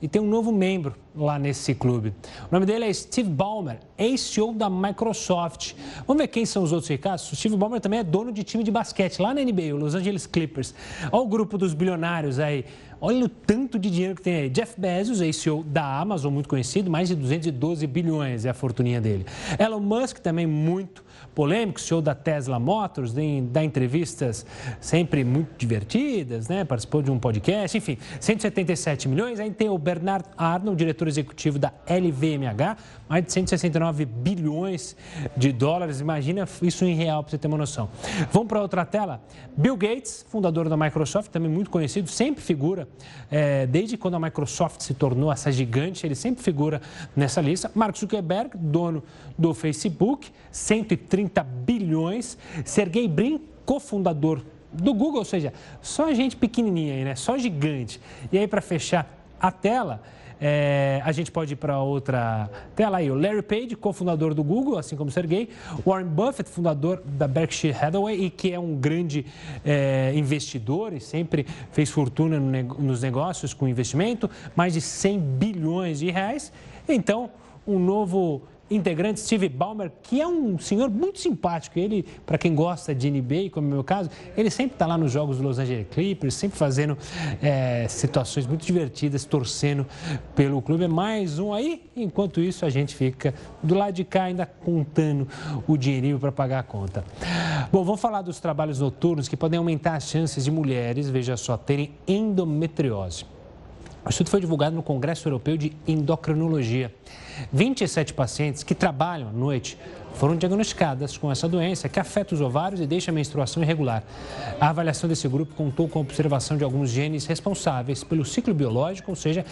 e tem um novo membro lá nesse clube. O nome dele é Steve Ballmer, ex-CEO da Microsoft. Vamos ver quem são os outros recados? O Steve Ballmer também é dono de time de basquete lá na NBA, o Los Angeles Clippers. Olha o grupo dos bilionários aí. Olha o tanto de dinheiro que tem aí. Jeff Bezos, ex-CEO da Amazon, muito conhecido, mais de 212 bilhões é a fortuninha dele. Elon Musk, também muito polêmico, CEO da Tesla Motors, dá entrevistas sempre muito divertidas, né? Participou de um podcast, enfim, 177 milhões. Aí tem o Bernard Arnold, diretor executivo da LVMH, mais de 169 bilhões de dólares. Imagina isso em real, para você ter uma noção. Vamos para outra tela. Bill Gates, fundador da Microsoft, também muito conhecido, sempre figura, é, desde quando a Microsoft se tornou essa gigante, ele sempre figura nessa lista. Mark Zuckerberg, dono do Facebook, 130 bilhões. Sergey Brin, cofundador do Google, ou seja, só gente pequenininha aí, né? Só gigante. E aí, para fechar a tela, é, a gente pode ir para outra tela aí. O Larry Page, cofundador do Google, assim como o Sergey. Warren Buffett, fundador da Berkshire Hathaway e que é um grande é, investidor e sempre fez fortuna no, nos negócios com investimento, mais de 100 bilhões de reais. Então, um novo integrante, Steve Ballmer, que é um senhor muito simpático. Ele, para quem gosta de NBA, como é o meu caso, ele sempre está lá nos jogos do Los Angeles Clippers, sempre fazendo é, situações muito divertidas, torcendo pelo clube. É mais um aí. Enquanto isso, a gente fica do lado de cá ainda contando o dinheirinho para pagar a conta. Bom, vamos falar dos trabalhos noturnos que podem aumentar as chances de mulheres, veja só, terem endometriose. O estudo foi divulgado no Congresso Europeu de Endocrinologia. 27 pacientes que trabalham à noite foram diagnosticadas com essa doença que afeta os ovários e deixa a menstruação irregular. A avaliação desse grupo contou com a observação de alguns genes responsáveis pelo ciclo biológico, ou seja,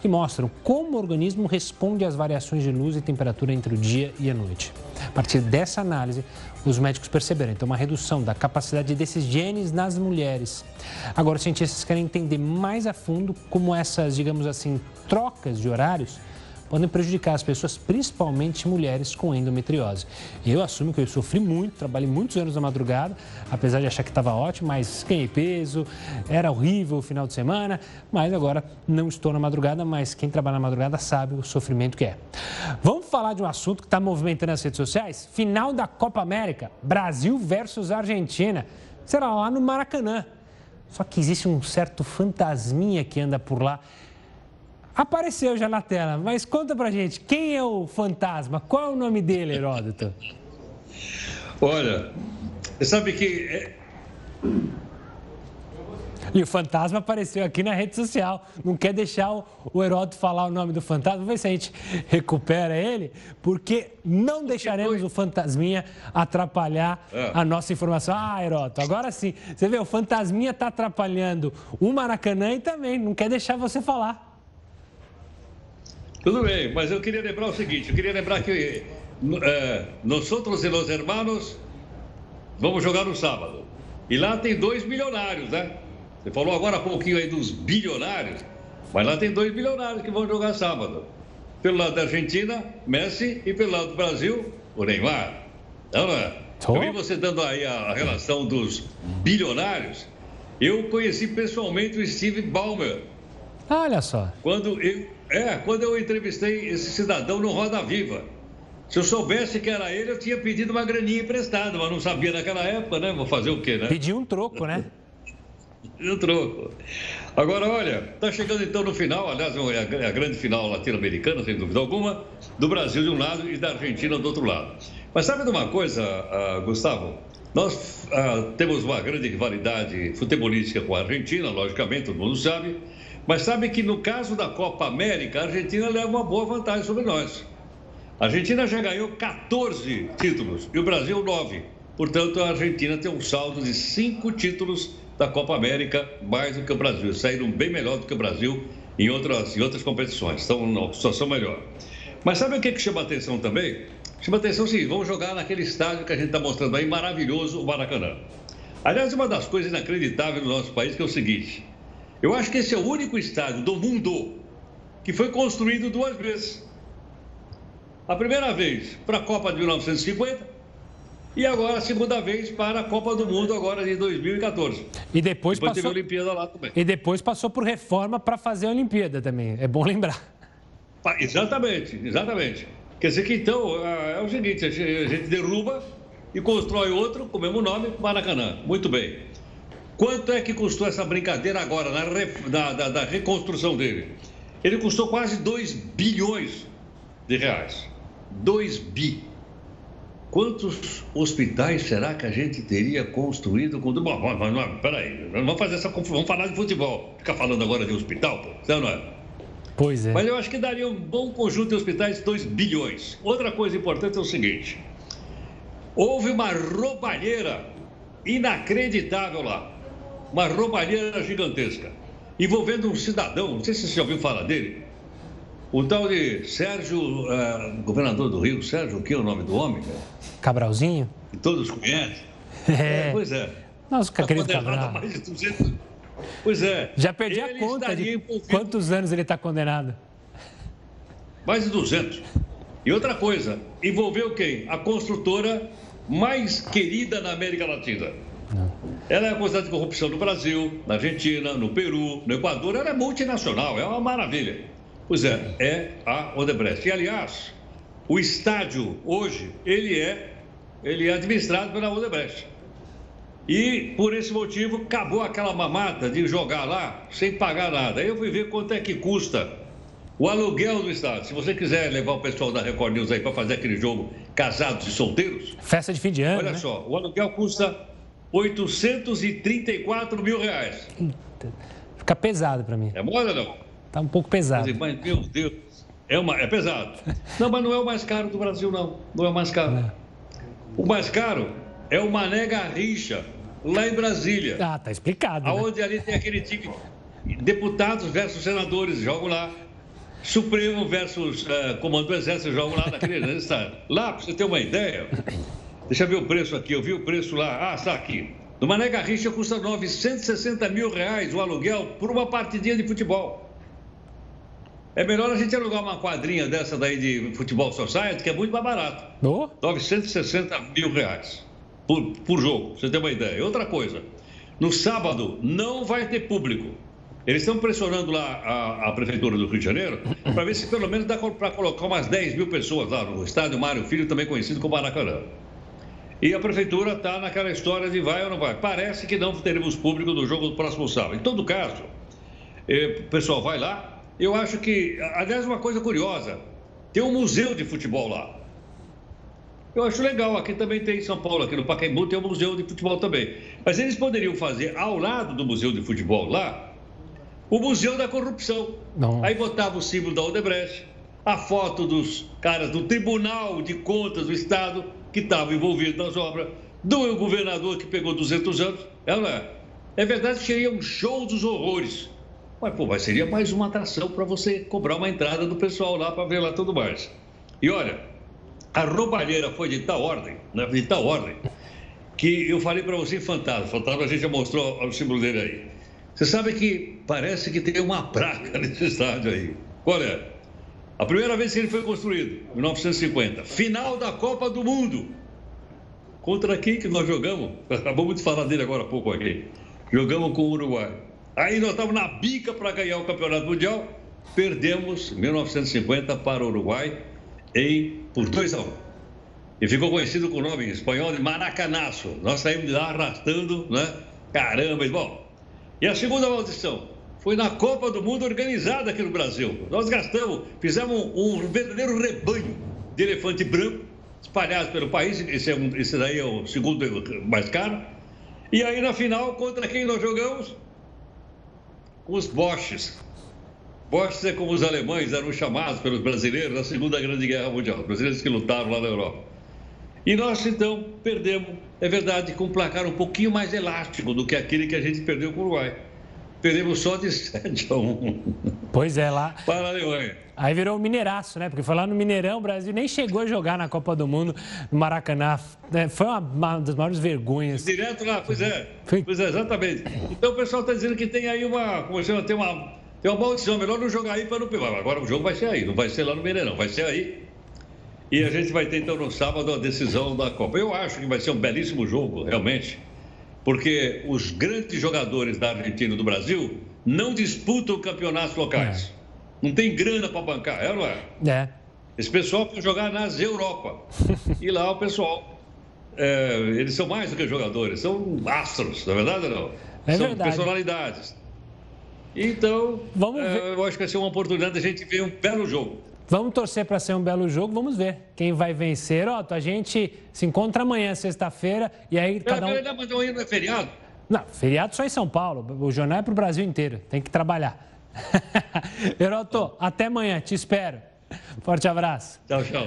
que mostram como o organismo responde às variações de luz e temperatura entre o dia e a noite. A partir dessa análise, os médicos perceberam então uma redução da capacidade desses genes nas mulheres. Agora, os cientistas querem entender mais a fundo como essas, digamos assim, trocas de horários podem prejudicar as pessoas, principalmente mulheres com endometriose. Eu assumo que eu sofri muito, trabalhei muitos anos na madrugada, apesar de achar que estava ótimo, mas ganhei peso, era horrível o final de semana, mas agora não estou na madrugada, mas quem trabalha na madrugada sabe o sofrimento que é. Vamos falar de um assunto que está movimentando as redes sociais? Final da Copa América, Brasil versus Argentina. Será lá no Maracanã. Só que existe um certo fantasminha que anda por lá Apareceu já na tela, mas conta pra gente, quem é o fantasma? Qual é o nome dele, Heródoto? Olha, você sabe que. É... E o fantasma apareceu aqui na rede social. Não quer deixar o, Heródoto falar o nome do fantasma? Vamos ver se a gente recupera ele, porque não deixaremos o fantasminha atrapalhar é. a nossa informação. Ah, Heródoto, agora sim. Você vê, o fantasminha está atrapalhando o Maracanã e também não quer deixar você falar. Tudo bem, mas eu queria lembrar o seguinte: eu queria lembrar que é, nós outros e los hermanos vamos jogar no sábado. E lá tem dois milionários, né? Você falou agora há pouquinho aí dos bilionários, mas lá tem dois bilionários que vão jogar sábado. Pelo lado da Argentina, Messi, e pelo lado do Brasil, o Neymar. Então, é, eu vi você dando aí a relação dos bilionários. Eu conheci pessoalmente o Steve Ballmer. Olha só. Quando eu, é, quando eu entrevistei esse cidadão no Roda Viva. Se eu soubesse que era ele, eu tinha pedido uma graninha emprestada, mas não sabia naquela época, né? Vou fazer o quê, né? Pedir um troco, né? (laughs) um troco. Agora, olha, está chegando então no final, aliás, é a grande final latino-americana, sem dúvida alguma, do Brasil de um lado e da Argentina do outro lado. Mas sabe de uma coisa, uh, Gustavo? Nós uh, temos uma grande rivalidade futebolística com a Argentina, logicamente, todo mundo sabe. Mas sabe que no caso da Copa América, a Argentina leva uma boa vantagem sobre nós. A Argentina já ganhou 14 títulos e o Brasil 9. Portanto, a Argentina tem um saldo de 5 títulos da Copa América, mais do que o Brasil. Saíram bem melhor do que o Brasil em outras, em outras competições. Estão numa situação melhor. Mas sabe o que, que chama atenção também? Chama atenção sim, vamos jogar naquele estádio que a gente está mostrando aí, maravilhoso, o Maracanã. Aliás, uma das coisas inacreditáveis no nosso país que é o seguinte: eu acho que esse é o único estádio do mundo que foi construído duas vezes. A primeira vez para a Copa de 1950 E agora a segunda vez para a Copa do Mundo agora de 2014. E depois, depois passou... teve a Olimpíada lá também. E depois passou por reforma para fazer a Olimpíada também. É bom lembrar. Exatamente, exatamente. Quer dizer que então é o seguinte, a gente derruba e constrói outro com o mesmo nome, Maracanã. Muito bem. Quanto é que custou essa brincadeira agora, na, na da, da reconstrução dele? Ele custou quase 2 bilhões de reais. 2 bi. Quantos hospitais será que a gente teria construído com. Bom, mas não, peraí, vamos fazer essa vamos falar de futebol. Ficar falando agora de hospital, pô, não é? Pois é. Mas eu acho que daria um bom conjunto de hospitais, 2 bilhões. Outra coisa importante é o seguinte: houve uma roubalheira inacreditável lá. Uma roubalheira gigantesca. Envolvendo um cidadão, não sei se você já ouviu falar dele, o tal de Sérgio, uh, governador do Rio, Sérgio, o que é o nome do homem? Cabralzinho? Que todos conhecem. (laughs) É. é pois é. Nossa, tá querido Cabral. Mais de 200... Pois é. Já perdi a conta de envolvido... quantos anos ele está condenado. Mais de 200. E outra coisa, envolveu quem? A construtora mais querida na América Latina. Ela é acusada de corrupção no Brasil, na Argentina, no Peru, no Equador. Ela é multinacional, é uma maravilha. Pois é, é a Odebrecht. E, aliás, o estádio hoje, ele é, ele é administrado pela Odebrecht. E, por esse motivo, acabou aquela mamata de jogar lá sem pagar nada. Aí eu fui ver quanto é que custa o aluguel do estádio. Se você quiser levar o pessoal da Record News aí para fazer aquele jogo casados e solteiros... Festa de fim de ano, Olha né? só, o aluguel custa 834 mil reais. Fica pesado para mim. É moda não? Tá um pouco pesado. Mas, meu Deus, é, uma, é pesado. (laughs) Não, mas não é o mais caro do Brasil, não. Não é o mais caro. É. O mais caro é o Mané Garrincha, lá em Brasília. Ah, tá explicado. Aonde né? ali tem aquele time. Deputados versus senadores jogam lá. Supremo versus uh, Comando do Exército jogam lá naquele (laughs) estado. Lá, para você ter uma ideia, deixa eu ver o preço aqui. Eu vi o preço lá. Ah, está aqui. No Mané Garrincha custa 960 mil reais o aluguel por uma partidinha de futebol. É melhor a gente alugar uma quadrinha dessa daí de futebol society, que é muito mais barato. Oh. 960 mil reais por, por jogo, pra você ter uma ideia. Outra coisa, no sábado não vai ter público. Eles estão pressionando lá a, a Prefeitura do Rio de Janeiro para ver se pelo menos dá para colocar umas 10 mil pessoas lá no estádio Mário Filho, também conhecido como Maracanã. E a Prefeitura está naquela história de vai ou não vai. Parece que não teremos público no jogo do próximo sábado. Em todo caso, eh, o pessoal vai lá, eu acho que, aliás, uma coisa curiosa, tem um museu de futebol lá. Eu acho legal, aqui também tem em São Paulo, aqui no Pacaembu tem um museu de futebol também. Mas eles poderiam fazer ao lado do museu de futebol lá, o museu da corrupção. Não. Aí botava o símbolo da Odebrecht, a foto dos caras do Tribunal de Contas do Estado que estavam envolvidos nas obras, do governador que pegou 200 anos. É, é? é verdade que seria um show dos horrores. Mas, pô, mas seria mais uma atração para você cobrar uma entrada do pessoal lá para ver lá tudo mais. E olha, a roubalheira foi de tal ordem, né, de tal ordem, que eu falei para você Fantasma. Fantasma a gente já mostrou o símbolo dele aí. Você sabe que parece que tem uma placa (laughs) nesse estádio aí. É? A primeira vez que ele foi construído, em 1950. Final da Copa do Mundo. Contra quem que nós jogamos? Acabamos de falar dele agora há pouco aqui. Jogamos com o Uruguai. Aí nós estávamos na bica para ganhar o campeonato mundial. Perdemos em 1950 para o Uruguai em, por 2 a 1. Um. E ficou conhecido com o nome em espanhol de Maracanaço. Nós saímos de lá arrastando, né? Caramba, bom. E a segunda maldição foi na Copa do Mundo organizada aqui no Brasil. Nós gastamos, fizemos um, verdadeiro rebanho de elefante branco espalhados pelo país. Esse, é um, esse daí é o segundo mais caro. E aí na final, contra quem nós jogamos? com os Boches. Boches é como os alemães eram chamados pelos brasileiros na Segunda Grande Guerra Mundial, os brasileiros que lutaram lá na Europa. E nós, então, perdemos, é verdade, com um placar um pouquinho mais elástico do que aquele que a gente perdeu com o Uruguai. Perdemos só de (laughs) 7 a 1. Pois é, lá. Para a Alemanha. Aí virou um mineiraço, né? Porque foi lá no Mineirão, o Brasil nem chegou a jogar na Copa do Mundo, no Maracanã. É, foi uma, uma das maiores vergonhas. Direto lá, pois é. Pois é, exatamente. Então o pessoal está dizendo que tem aí uma. Como chama, tem uma. Tem uma maldição, melhor não jogar aí para não pegar. Agora o jogo vai ser aí, não vai ser lá no Mineirão, vai ser aí. E a gente vai ter então no sábado a decisão da Copa. Eu acho que vai ser um belíssimo jogo, realmente, porque os grandes jogadores da Argentina e do Brasil não disputam campeonatos locais. É. Não tem grana para bancar, é ou não é? É. Esse pessoal quer jogar nas Europa. (laughs) e lá o pessoal, é, eles são mais do que jogadores, são astros, não é verdade ou não? É são verdade. personalidades. Então, Vamos é, ver. eu acho que vai ser uma oportunidade de a gente ver um belo jogo. Vamos torcer para ser um belo jogo, vamos ver quem vai vencer. Otto, a gente se encontra amanhã, sexta-feira, e aí cada um... Mas amanhã não é feriado? Não, feriado só em São Paulo. O jornal é para o Brasil inteiro, tem que trabalhar. (laughs) Heroto, até amanhã, te espero. (laughs) Forte abraço. Tchau, tchau.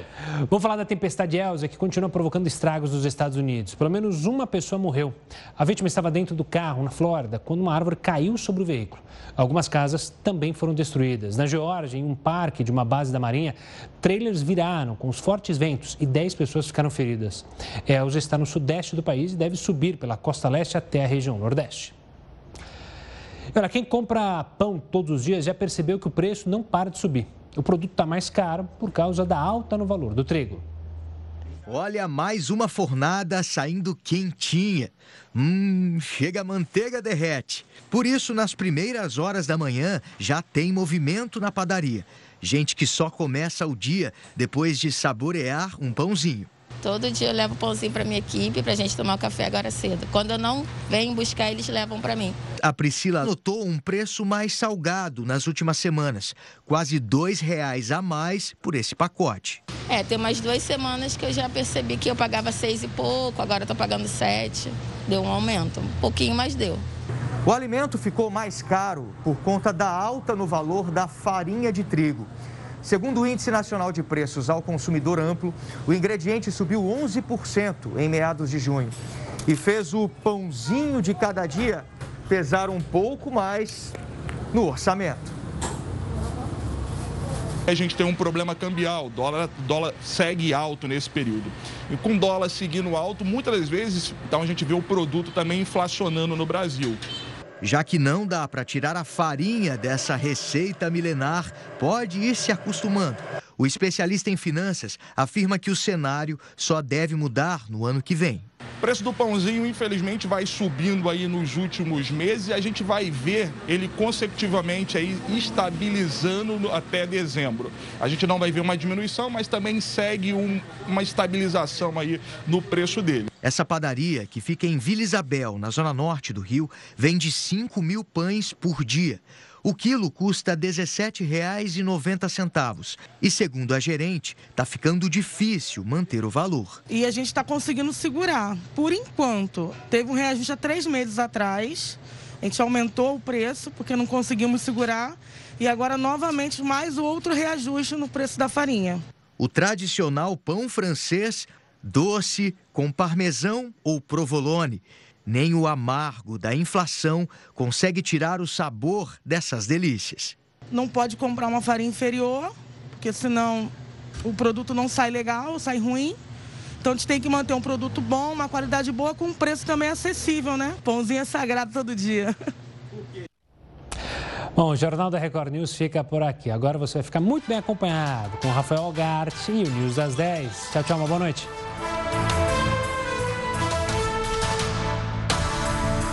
Vamos falar da tempestade Elsa, que continua provocando estragos nos Estados Unidos. Pelo menos uma pessoa morreu. A vítima estava dentro do carro, na Flórida, quando uma árvore caiu sobre o veículo. Algumas casas também foram destruídas. Na Geórgia, em um parque de uma base da Marinha, trailers viraram com os fortes ventos e 10 pessoas ficaram feridas. Elsa está no sudeste do país e deve subir pela costa leste até a região nordeste. Olha, quem compra pão todos os dias já percebeu que o preço não para de subir o produto está mais caro por causa da alta no valor do trigo. Olha, mais uma fornada saindo quentinha. Hum, chega a manteiga derrete. Por isso, nas primeiras horas da manhã, já tem movimento na padaria. Gente que só começa o dia depois de saborear um pãozinho. Todo dia eu levo pãozinho para minha equipe para a gente tomar o café agora cedo. Quando eu não venho buscar, eles levam para mim. A Priscila notou um preço mais salgado nas últimas semanas, quase dois reais a mais por esse pacote. É, tem umas duas semanas que eu já percebi que eu pagava seis e pouco, agora estou pagando sete. Deu um aumento, um pouquinho, mas deu. O alimento ficou mais caro por conta da alta no valor da farinha de trigo. Segundo o Índice Nacional de Preços ao Consumidor Amplo, o ingrediente subiu 11% em meados de junho e fez o pãozinho de cada dia pesar um pouco mais no orçamento. A gente tem um problema cambial, o dólar, dólar segue alto nesse período. E com o dólar seguindo alto, muitas das vezes, então a gente vê o produto também inflacionando no Brasil. Já que não dá para tirar a farinha dessa receita milenar, pode ir se acostumando. O especialista em finanças afirma que o cenário só deve mudar no ano que vem. Preço do pãozinho, infelizmente, vai subindo aí nos últimos meses e a gente vai ver ele consecutivamente aí estabilizando até dezembro. A gente não vai ver uma diminuição, mas também segue um, uma estabilização aí no preço dele. Essa padaria, que fica em Vila Isabel, na zona norte do Rio, vende 5 mil pães por dia. O quilo custa R$ 17,90. E segundo a gerente, está ficando difícil manter o valor. E a gente está conseguindo segurar. Por enquanto, teve um reajuste há três meses atrás. A gente aumentou o preço porque não conseguimos segurar. E agora, novamente, mais outro reajuste no preço da farinha. O tradicional pão francês, doce, com parmesão ou provolone nem o amargo da inflação consegue tirar o sabor dessas delícias. Não pode comprar uma farinha inferior, porque senão o produto não sai legal, sai ruim. Então a gente tem que manter um produto bom, uma qualidade boa, com um preço também acessível, né? Pãozinho é sagrado todo dia. (laughs) Bom, o Jornal da Record News fica por aqui. Agora você vai ficar muito bem acompanhado com o Rafael Gart e o News às 10. Tchau, tchau, uma boa noite.